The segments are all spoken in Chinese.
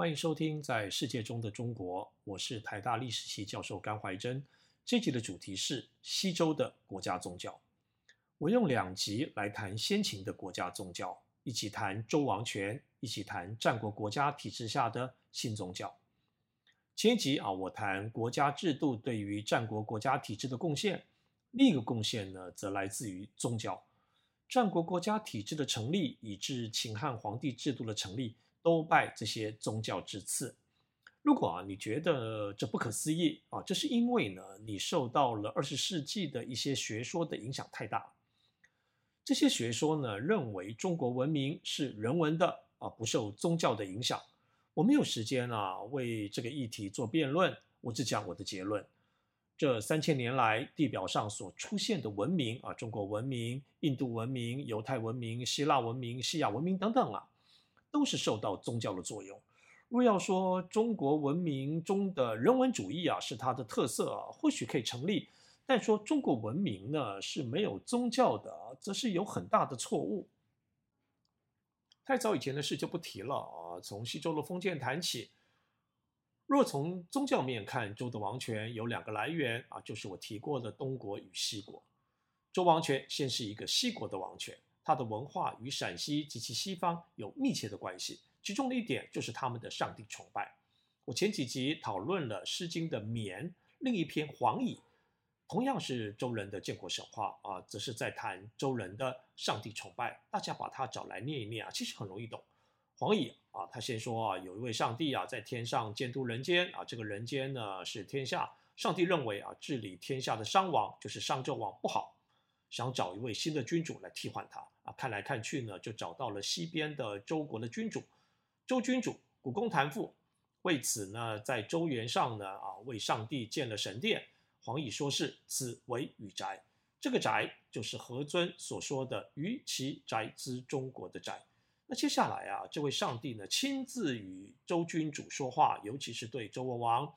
欢迎收听《在世界中的中国》，我是台大历史系教授甘怀真。这集的主题是西周的国家宗教。我用两集来谈先秦的国家宗教，一起谈周王权，一起谈战国国家体制下的新宗教。前一集啊，我谈国家制度对于战国国家体制的贡献，另一个贡献呢，则来自于宗教。战国国家体制的成立，以至秦汉皇帝制度的成立。都拜这些宗教之赐。如果啊，你觉得这不可思议啊，这是因为呢，你受到了二十世纪的一些学说的影响太大。这些学说呢，认为中国文明是人文的啊，不受宗教的影响。我没有时间啊，为这个议题做辩论，我只讲我的结论。这三千年来，地表上所出现的文明啊，中国文明、印度文明、犹太文明、希腊文明、西亚文明等等啊。都是受到宗教的作用。若要说中国文明中的人文主义啊是它的特色啊，或许可以成立。但说中国文明呢是没有宗教的，则是有很大的错误。太早以前的事就不提了啊。从西周的封建谈起，若从宗教面看，周的王权有两个来源啊，就是我提过的东国与西国。周王权先是一个西国的王权。他的文化与陕西及其西方有密切的关系，其中的一点就是他们的上帝崇拜。我前几集讨论了《诗经》的《绵》，另一篇《黄蚁》，同样是周人的建国神话啊，则是在谈周人的上帝崇拜。大家把它找来念一念啊，其实很容易懂。黄蚁啊，他先说啊，有一位上帝啊，在天上监督人间啊，这个人间呢是天下。上帝认为啊，治理天下的商王就是商纣王不好。想找一位新的君主来替换他啊，看来看去呢，就找到了西边的周国的君主，周君主古公谭父，为此呢，在周原上呢啊，为上帝建了神殿。黄蚁说是此为宇宅，这个宅就是何尊所说的于其宅兹中国的宅。那接下来啊，这位上帝呢亲自与周君主说话，尤其是对周文王。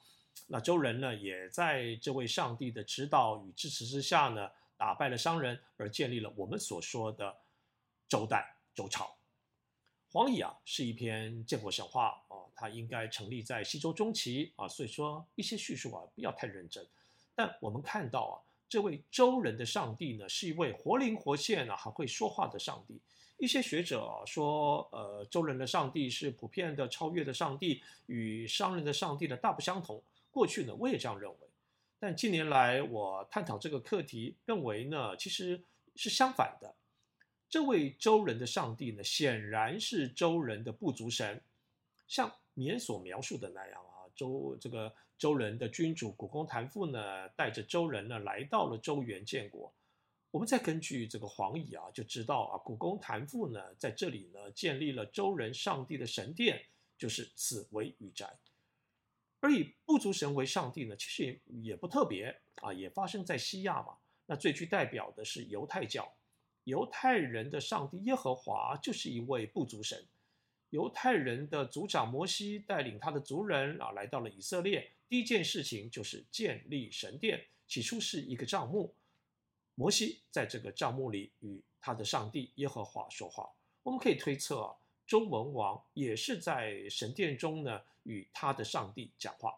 那周人呢，也在这位上帝的指导与支持之下呢。打败了商人，而建立了我们所说的周代周朝。黄蚁啊，是一篇建国神话啊、哦，它应该成立在西周中期啊，所以说一些叙述啊不要太认真。但我们看到啊，这位周人的上帝呢，是一位活灵活现啊，还会说话的上帝。一些学者、说，呃，周人的上帝是普遍的超越的上帝，与商人的上帝呢大不相同。过去呢，我也这样认为。但近年来，我探讨这个课题，认为呢，其实是相反的。这位周人的上帝呢，显然是周人的部族神，像绵所描述的那样啊。周这个周人的君主古公谭父呢，带着周人呢，来到了周原建国。我们再根据这个黄乙啊，就知道啊，古公谭父呢，在这里呢，建立了周人上帝的神殿，就是此为宇宅。而以部族神为上帝呢，其实也也不特别啊，也发生在西亚嘛。那最具代表的是犹太教，犹太人的上帝耶和华就是一位部族神。犹太人的族长摩西带领他的族人啊，来到了以色列，第一件事情就是建立神殿。起初是一个帐幕，摩西在这个帐幕里与他的上帝耶和华说话。我们可以推测啊。周文王也是在神殿中呢，与他的上帝讲话。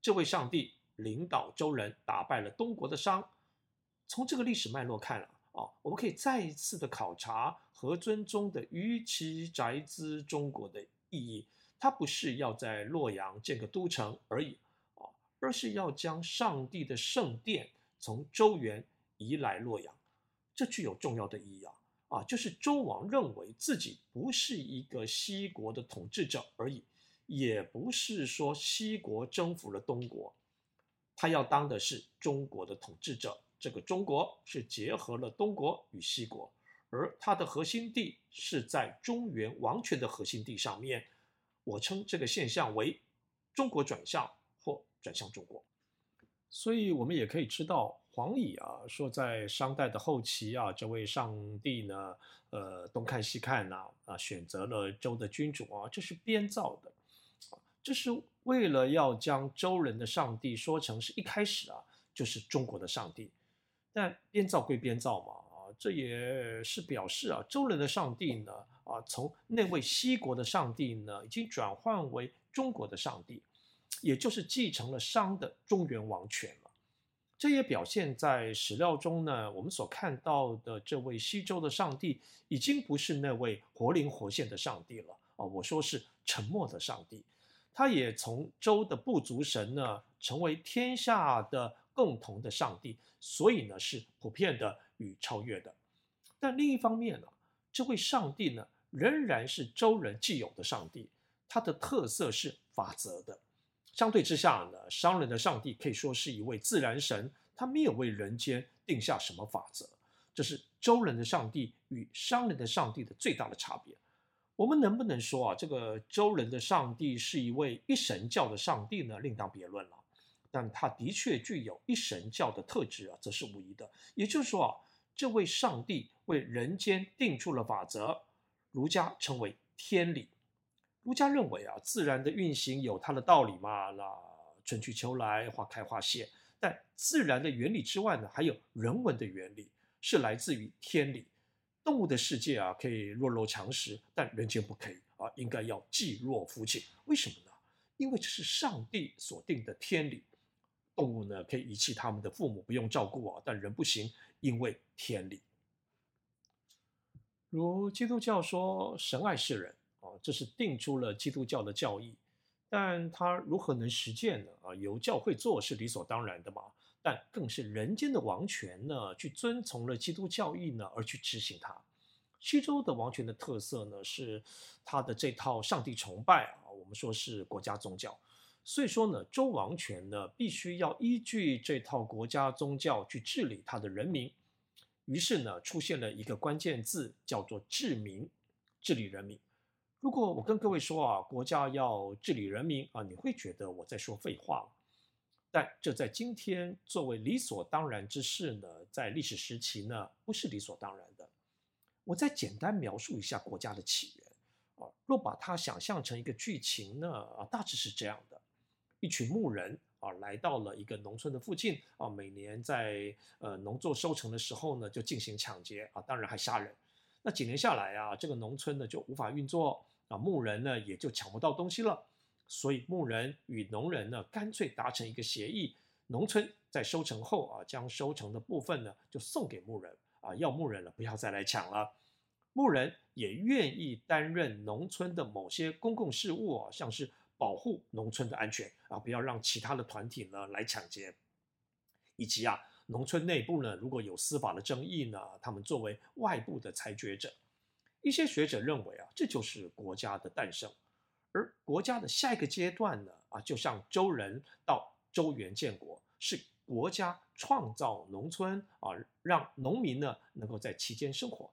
这位上帝领导周人打败了东国的商。从这个历史脉络看啊，啊，我们可以再一次的考察何尊中的“于其宅兹中国”的意义。他不是要在洛阳建个都城而已啊，而是要将上帝的圣殿从周原移来洛阳。这具有重要的意义啊。啊，就是周王认为自己不是一个西国的统治者而已，也不是说西国征服了东国，他要当的是中国的统治者。这个中国是结合了东国与西国，而它的核心地是在中原王权的核心地上面。我称这个现象为中国转向或转向中国。所以，我们也可以知道。黄乙啊，说在商代的后期啊，这位上帝呢，呃，东看西看呐，啊，啊，选择了周的君主啊，这是编造的，这是为了要将周人的上帝说成是一开始啊，就是中国的上帝。但编造归编造嘛，啊，这也是表示啊，周人的上帝呢，啊，从那位西国的上帝呢，已经转换为中国的上帝，也就是继承了商的中原王权了。这也表现在史料中呢，我们所看到的这位西周的上帝，已经不是那位活灵活现的上帝了啊！我说是沉默的上帝，他也从周的部族神呢，成为天下的共同的上帝，所以呢是普遍的与超越的。但另一方面呢，这位上帝呢，仍然是周人既有的上帝，他的特色是法则的。相对之下呢，商人的上帝可以说是一位自然神，他没有为人间定下什么法则。这是周人的上帝与商人的上帝的最大的差别。我们能不能说啊，这个周人的上帝是一位一神教的上帝呢？另当别论了。但他的确具有一神教的特质啊，则是无疑的。也就是说啊，这位上帝为人间定出了法则，儒家称为天理。儒家认为啊，自然的运行有它的道理嘛，那春去秋来，花开花谢。但自然的原理之外呢，还有人文的原理，是来自于天理。动物的世界啊，可以弱肉强食，但人间不可以啊，应该要济弱扶倾。为什么呢？因为这是上帝所定的天理。动物呢，可以遗弃他们的父母，不用照顾啊，但人不行，因为天理。如基督教说，神爱世人。这是定出了基督教的教义，但他如何能实践呢？啊，由教会做是理所当然的嘛。但更是人间的王权呢，去遵从了基督教义呢，而去执行它。西周的王权的特色呢，是他的这套上帝崇拜啊，我们说是国家宗教。所以说呢，周王权呢，必须要依据这套国家宗教去治理他的人民。于是呢，出现了一个关键字，叫做治民，治理人民。如果我跟各位说啊，国家要治理人民啊，你会觉得我在说废话。但这在今天作为理所当然之事呢，在历史时期呢，不是理所当然的。我再简单描述一下国家的起源啊，若把它想象成一个剧情呢，啊，大致是这样的：一群牧人啊，来到了一个农村的附近啊，每年在呃农作收成的时候呢，就进行抢劫啊，当然还杀人。那几年下来啊，这个农村呢就无法运作。啊，牧人呢也就抢不到东西了，所以牧人与农人呢干脆达成一个协议，农村在收成后啊，将收成的部分呢就送给牧人啊，要牧人了不要再来抢了。牧人也愿意担任农村的某些公共事务啊，像是保护农村的安全啊，不要让其他的团体呢来抢劫，以及啊，农村内部呢如果有司法的争议呢，他们作为外部的裁决者。一些学者认为啊，这就是国家的诞生，而国家的下一个阶段呢，啊，就像周人到周原建国，是国家创造农村啊，让农民呢能够在其间生活。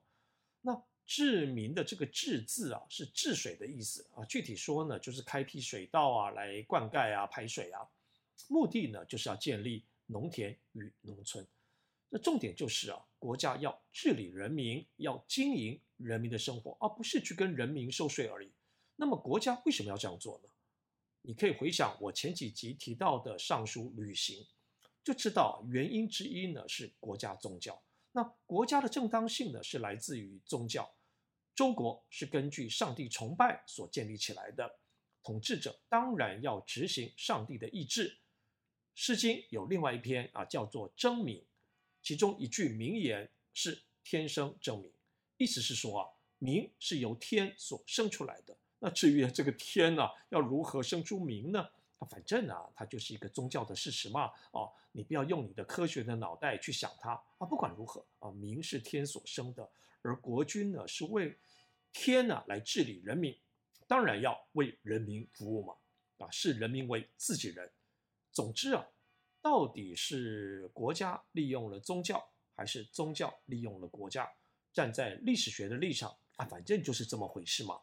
那治民的这个“治”字啊，是治水的意思啊，具体说呢，就是开辟水道啊，来灌溉啊，排水啊，目的呢就是要建立农田与农村。那重点就是啊，国家要治理人民，要经营人民的生活，而不是去跟人民收税而已。那么国家为什么要这样做呢？你可以回想我前几集提到的《尚书·旅行》，就知道原因之一呢是国家宗教。那国家的正当性呢是来自于宗教。周国是根据上帝崇拜所建立起来的，统治者当然要执行上帝的意志。《诗经》有另外一篇啊，叫做《争鸣》。其中一句名言是“天生争鸣”，意思是说啊，鸣是由天所生出来的。那至于这个天呢、要如何生出民呢？反正啊，它就是一个宗教的事实嘛。哦，你不要用你的科学的脑袋去想它啊。不管如何啊，民是天所生的，而国君呢是为天呢、来治理人民，当然要为人民服务嘛。啊，视人民为自己人。总之啊。到底是国家利用了宗教，还是宗教利用了国家？站在历史学的立场啊，反正就是这么回事嘛。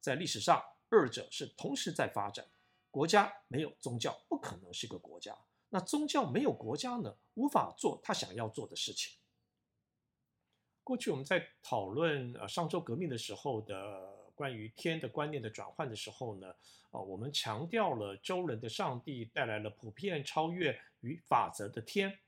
在历史上，二者是同时在发展。国家没有宗教，不可能是个国家；那宗教没有国家呢，无法做他想要做的事情。过去我们在讨论呃商周革命的时候的。关于天的观念的转换的时候呢，啊，我们强调了周人的上帝带来了普遍超越与法则的天，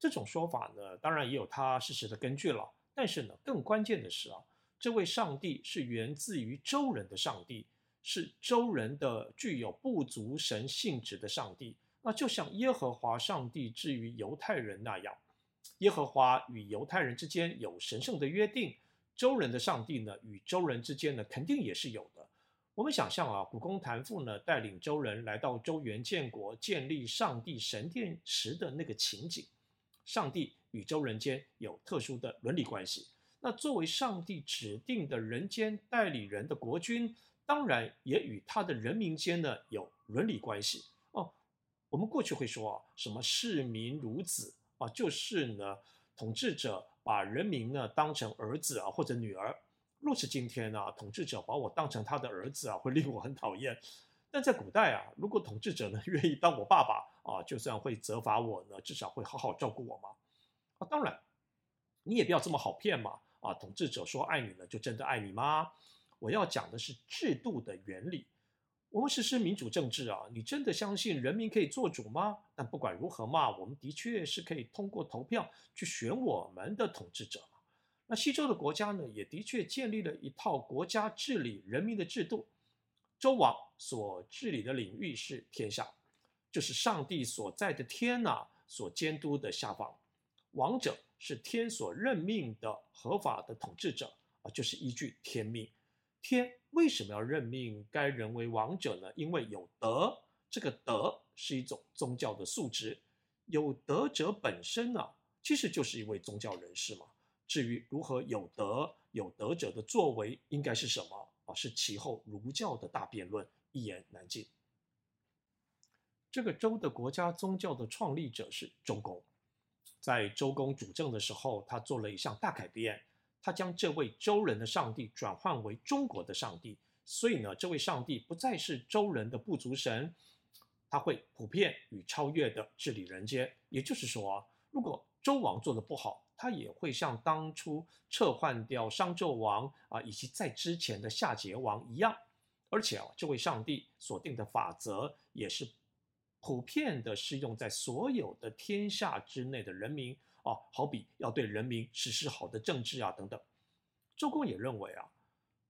这种说法呢，当然也有它事实的根据了。但是呢，更关键的是啊，这位上帝是源自于周人的上帝，是周人的具有部族神性质的上帝。那就像耶和华上帝之于犹太人那样，耶和华与犹太人之间有神圣的约定，周人的上帝呢，与周人之间呢，肯定也是有的。我们想象啊，古公谭父呢带领周人来到周原建国，建立上帝神殿时的那个情景，上帝与周人间有特殊的伦理关系。那作为上帝指定的人间代理人的国君，当然也与他的人民间呢有伦理关系哦。我们过去会说啊，什么视民如子啊，就是呢，统治者把人民呢当成儿子啊或者女儿。若是今天呢，统治者把我当成他的儿子啊，会令我很讨厌。但在古代啊，如果统治者呢愿意当我爸爸啊，就算会责罚我呢，至少会好好照顾我嘛。当然，你也不要这么好骗嘛。啊，统治者说爱你呢，就真的爱你吗？我要讲的是制度的原理。我们实施民主政治啊，你真的相信人民可以做主吗？但不管如何嘛，我们的确是可以通过投票去选我们的统治者嘛。那西周的国家呢，也的确建立了一套国家治理人民的制度。周王所治理的领域是天下，就是上帝所在的天呐、所监督的下方。王者是天所任命的合法的统治者啊，就是依据天命。天为什么要任命该人为王者呢？因为有德，这个德是一种宗教的素质。有德者本身呢、啊，其实就是一位宗教人士嘛。至于如何有德，有德者的作为应该是什么啊？是其后儒教的大辩论，一言难尽。这个周的国家宗教的创立者是周公，在周公主政的时候，他做了一项大改变。他将这位周人的上帝转换为中国的上帝，所以呢，这位上帝不再是周人的部族神，他会普遍与超越的治理人间。也就是说，如果周王做得不好，他也会像当初撤换掉商纣王啊，以及在之前的夏桀王一样。而且啊，这位上帝所定的法则也是普遍的适用在所有的天下之内的人民。啊，好比要对人民实施好的政治啊，等等。周公也认为啊，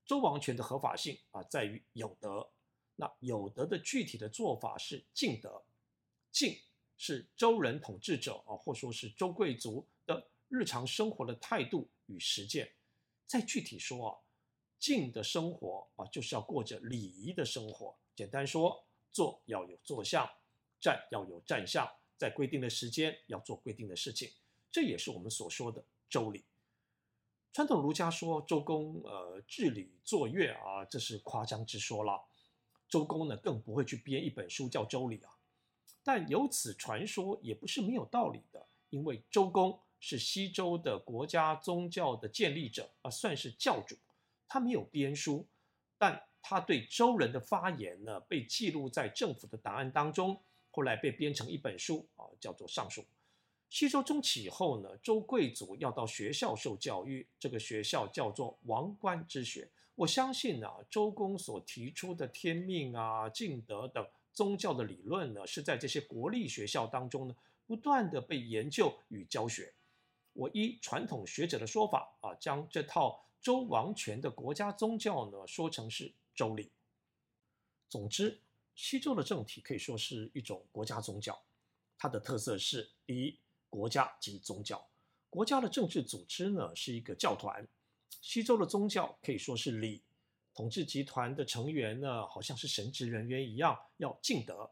周王权的合法性啊，在于有德。那有德的具体的做法是敬德。敬是周人统治者啊，或说是周贵族的日常生活的态度与实践。再具体说啊，敬的生活啊，就是要过着礼仪的生活。简单说，坐要有坐相，站要有站相，在规定的时间要做规定的事情。这也是我们所说的周礼。传统儒家说周公呃治礼作乐啊，这是夸张之说了。周公呢更不会去编一本书叫《周礼》啊。但由此传说也不是没有道理的，因为周公是西周的国家宗教的建立者啊，算是教主。他没有编书，但他对周人的发言呢被记录在政府的档案当中，后来被编成一本书啊，叫做《尚书》。西周中期以后呢，周贵族要到学校受教育，这个学校叫做王官之学。我相信啊，周公所提出的天命啊、敬德等宗教的理论呢，是在这些国立学校当中呢，不断地被研究与教学。我依传统学者的说法啊，将这套周王权的国家宗教呢，说成是周礼。总之，西周的政体可以说是一种国家宗教，它的特色是第一。国家及宗教，国家的政治组织呢，是一个教团。西周的宗教可以说是礼，统治集团的成员呢，好像是神职人员一样，要敬德。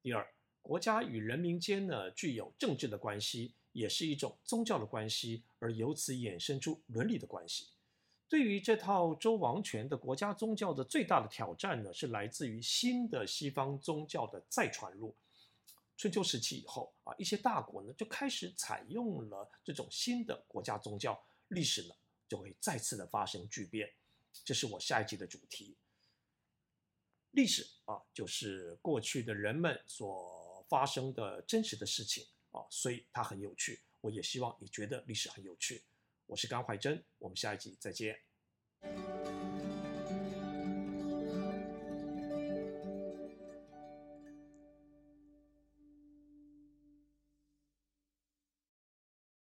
第二，国家与人民间呢，具有政治的关系，也是一种宗教的关系，而由此衍生出伦理的关系。对于这套周王权的国家宗教的最大的挑战呢，是来自于新的西方宗教的再传入。春秋时期以后啊，一些大国呢就开始采用了这种新的国家宗教，历史呢就会再次的发生巨变。这是我下一集的主题。历史啊，就是过去的人们所发生的真实的事情啊，所以它很有趣。我也希望你觉得历史很有趣。我是甘怀真，我们下一集再见。